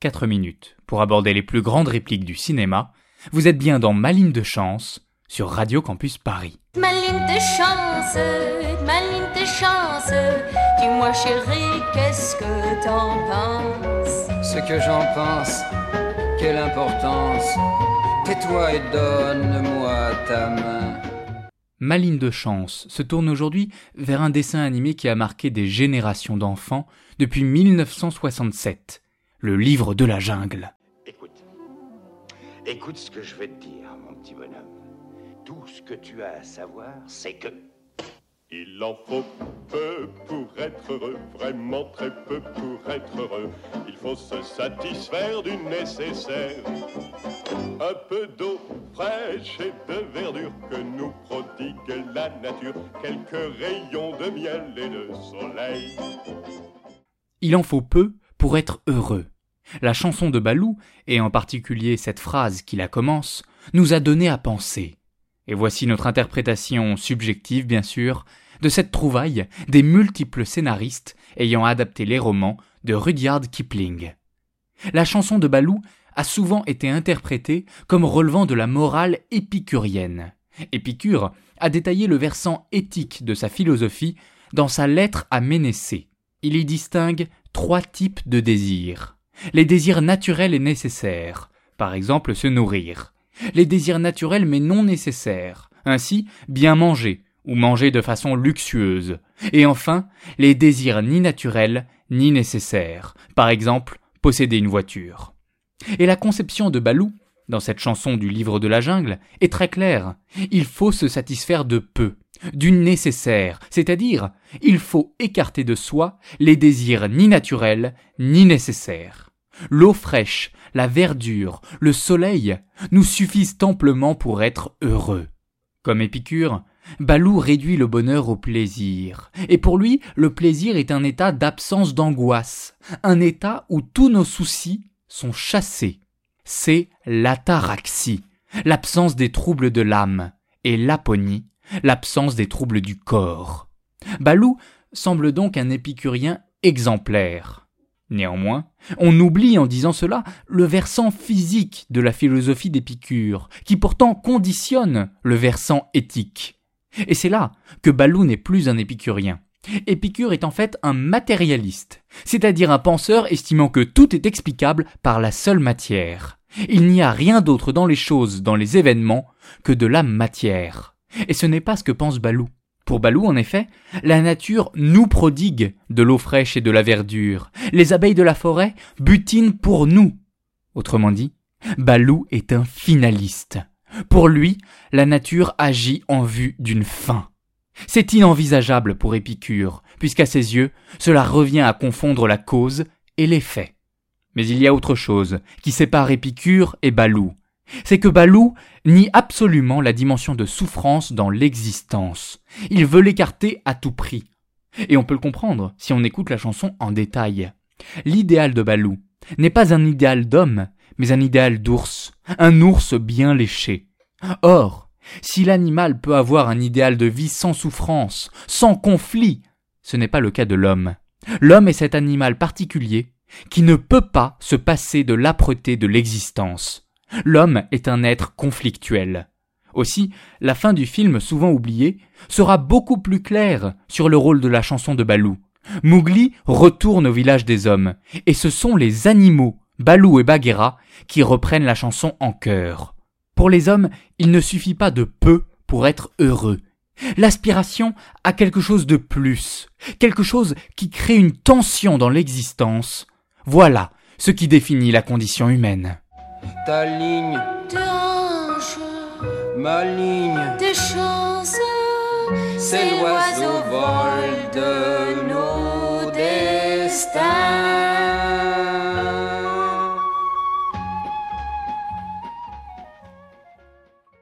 4 minutes pour aborder les plus grandes répliques du cinéma. Vous êtes bien dans Ma ligne de chance sur Radio Campus Paris. Ma ligne de chance, ma ligne de chance. Dis-moi chérie, qu'est-ce que t'en penses? Ce que j'en pense, quelle importance. Tais-toi et donne-moi ta main. Ma ligne de chance se tourne aujourd'hui vers un dessin animé qui a marqué des générations d'enfants depuis 1967, le livre de la jungle. Écoute. Écoute ce que je vais te dire, mon petit bonhomme. Tout ce que tu as à savoir, c'est que Il en faut peu pour être heureux, vraiment très peu pour être heureux. Il faut se satisfaire du nécessaire. Un peu d'eau fraîche et de verdure que nous prodigue la nature, quelques rayons de miel et de soleil. Il en faut peu pour être heureux. La chanson de Balou, et en particulier cette phrase qui la commence, nous a donné à penser. Et voici notre interprétation subjective, bien sûr, de cette trouvaille des multiples scénaristes ayant adapté les romans de Rudyard Kipling. La chanson de Balou a souvent été interprétée comme relevant de la morale épicurienne. Épicure a détaillé le versant éthique de sa philosophie dans sa lettre à Ménécée. Il y distingue trois types de désirs. Les désirs naturels et nécessaires, par exemple se nourrir. Les désirs naturels mais non nécessaires, ainsi bien manger, ou manger de façon luxueuse. Et enfin, les désirs ni naturels ni nécessaires, par exemple posséder une voiture. Et la conception de Balou, dans cette chanson du livre de la jungle, est très claire. Il faut se satisfaire de peu, du nécessaire, c'est-à-dire il faut écarter de soi les désirs ni naturels ni nécessaires. L'eau fraîche, la verdure, le soleil nous suffisent amplement pour être heureux. Comme Épicure, Balou réduit le bonheur au plaisir. Et pour lui, le plaisir est un état d'absence d'angoisse, un état où tous nos soucis sont chassés. C'est l'ataraxie, l'absence des troubles de l'âme, et l'aponie, l'absence des troubles du corps. Balou semble donc un épicurien exemplaire. Néanmoins, on oublie en disant cela le versant physique de la philosophie d'Épicure, qui pourtant conditionne le versant éthique. Et c'est là que Balou n'est plus un épicurien. Épicure est en fait un matérialiste, c'est-à-dire un penseur estimant que tout est explicable par la seule matière. Il n'y a rien d'autre dans les choses, dans les événements, que de la matière. Et ce n'est pas ce que pense Balou. Pour Balou, en effet, la nature nous prodigue de l'eau fraîche et de la verdure. Les abeilles de la forêt butinent pour nous. Autrement dit, Balou est un finaliste. Pour lui, la nature agit en vue d'une fin. C'est inenvisageable pour Épicure, puisqu'à ses yeux, cela revient à confondre la cause et l'effet. Mais il y a autre chose qui sépare Épicure et Balou. C'est que Balou nie absolument la dimension de souffrance dans l'existence. Il veut l'écarter à tout prix. Et on peut le comprendre si on écoute la chanson en détail. L'idéal de Balou n'est pas un idéal d'homme, mais un idéal d'ours, un ours bien léché. Or, si l'animal peut avoir un idéal de vie sans souffrance, sans conflit, ce n'est pas le cas de l'homme. L'homme est cet animal particulier qui ne peut pas se passer de l'âpreté de l'existence. L'homme est un être conflictuel. Aussi, la fin du film, souvent oubliée, sera beaucoup plus claire sur le rôle de la chanson de Balou. Mowgli retourne au village des hommes, et ce sont les animaux, Balou et Bagheera, qui reprennent la chanson en chœur. Pour les hommes, il ne suffit pas de peu pour être heureux. L'aspiration a quelque chose de plus, quelque chose qui crée une tension dans l'existence. Voilà ce qui définit la condition humaine ta ligne. De hanche, ma ligne. De chance, c'est l'oiseau vol de nos destins.